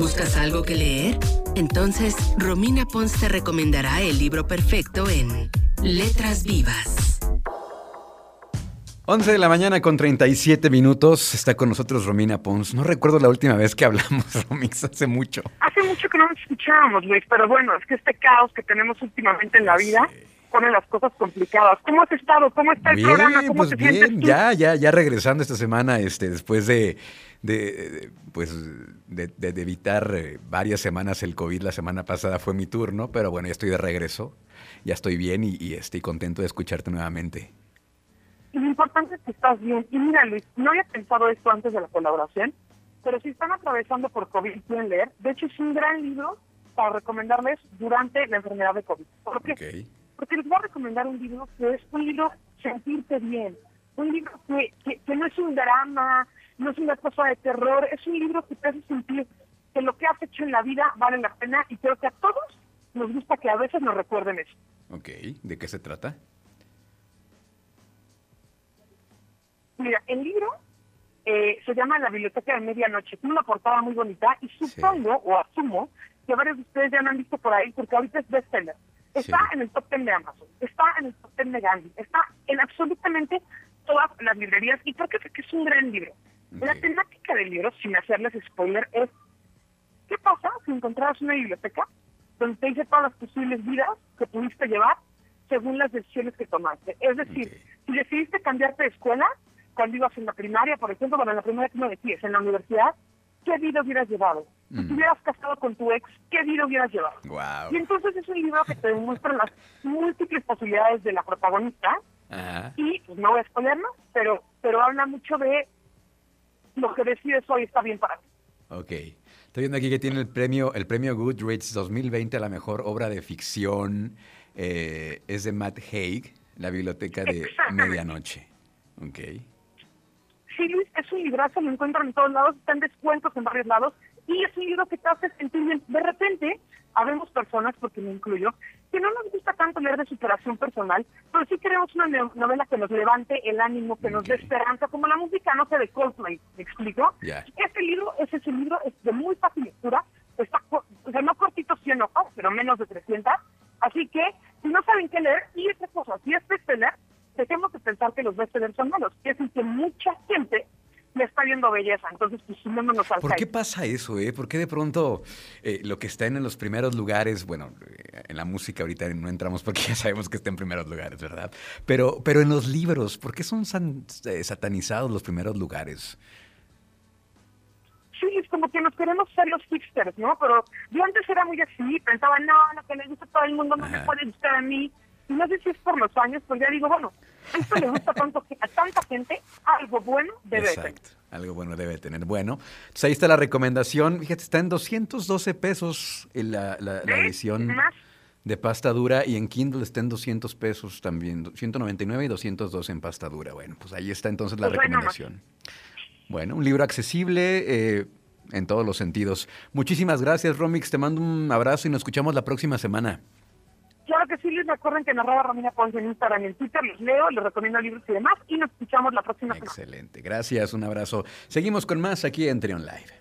¿Buscas algo que leer? Entonces, Romina Pons te recomendará el libro perfecto en Letras Vivas. 11 de la mañana con 37 minutos. Está con nosotros Romina Pons. No recuerdo la última vez que hablamos, Romix, hace mucho. Hace mucho que no nos escuchábamos, Luis, pero bueno, es que este caos que tenemos últimamente en la vida pone las cosas complicadas. ¿Cómo has estado? ¿Cómo está el bien, programa? ¿Cómo pues te bien, sientes tú? ya, ya, ya regresando esta semana, este, después de, de, de, pues, de, de- de evitar eh, varias semanas el COVID, la semana pasada fue mi turno, pero bueno, ya estoy de regreso, ya estoy bien y, y estoy contento de escucharte nuevamente. Y lo importante es que estás bien. Y mira, Luis, no había pensado esto antes de la colaboración, pero si están atravesando por COVID y quieren leer, de hecho es un gran libro para recomendarles durante la enfermedad de COVID. ¿Por qué? Porque les voy a recomendar un libro que es un libro sentirte bien, un libro que, que, que no es un drama, no es una cosa de terror, es un libro que te hace sentir que lo que has hecho en la vida vale la pena y creo que a todos nos gusta que a veces nos recuerden eso. Ok, ¿de qué se trata? Mira, el libro eh, se llama La Biblioteca de Medianoche. Tiene una portada muy bonita y supongo o asumo que varios de ustedes ya lo han visto por ahí porque ahorita es bestseller. Está Sí. en el top 10 de Amazon, está en el top 10 de Gandhi, está en absolutamente todas las librerías y creo que es un gran libro. La temática del libro, sin hacerles spoiler, es ¿qué pasa si encontraras una biblioteca donde te dice todas las posibles vidas que pudiste llevar según las decisiones que tomaste? Es decir, Ok. si decidiste cambiarte de escuela cuando ibas en la primaria, por ejemplo, bueno, en la primaria tú no decides, en la universidad, ¿qué vida hubieras llevado? Si Mm. te hubieras casado con tu ex, ¿qué vida hubieras llevado? Wow. Y entonces es un libro que te demuestra las múltiples posibilidades de la protagonista y pues no voy a más, pero, pero habla mucho de lo que decides hoy está bien para ti. Ok. Estoy viendo aquí que tiene el premio, el premio Goodreads 2020 a la mejor obra de ficción. eh, es de Matt Haig, La Biblioteca de. Medianoche. Ok. Sí, Luis, es un librazo, lo encuentran en todos lados, está en descuentos en varios lados, y es un libro que te hace sentir bien. De repente, habemos personas, porque me incluyo, que no nos gusta tanto leer de superación personal, pero sí queremos una novela que nos levante el ánimo, que nos dé esperanza, como la música, no sé, de Coldplay, ¿me explico? Ya. Este libro es ese libro, es de muy fácil lectura, está, o sea, no cortito 100 hojas, pero menos de 300, así que, si no saben qué leer, y otra cosa, si es bestseller, dejemos de pensar que los bestsellers son malos, decir, que mucha gente le está viendo belleza, entonces pues sumémonos al ¿Por qué pasa eso, eh? ¿Por qué de pronto eh, lo que está en los primeros lugares, bueno, eh, en la música ahorita no entramos porque ya sabemos que está en primeros lugares, ¿verdad? Pero, pero en los libros, ¿por qué son san- eh, satanizados los primeros lugares? Sí, es como que nos queremos ser los hipsters, ¿no? Pero yo antes era muy así, pensaba, no, lo que le gusta a todo el mundo no me Ajá. puede gustar a mí. Y no sé si es por los años, pues ya digo, bueno, esto le gusta tanto a tanta gente, algo bueno debe de tener. Exacto. Algo bueno debe tener. Bueno, pues ahí está la recomendación. Fíjate, está en 212 pesos en la, la- edición Más. de pasta dura y en Kindle está en 200 pesos también. 199 y 202 en pasta dura. Bueno, pues ahí está entonces la Pues bueno, recomendación. Bueno, un libro accesible eh, en todos los sentidos. Muchísimas gracias, Romix. Te mando un abrazo y nos escuchamos la próxima semana. Claro que sí, les recuerden que narraba Romina Ponce en Instagram y en Twitter, los leo, les recomiendo libros y demás, y nos escuchamos la próxima semana. Excelente. Gracias, un abrazo. Seguimos con más aquí en Trion Live.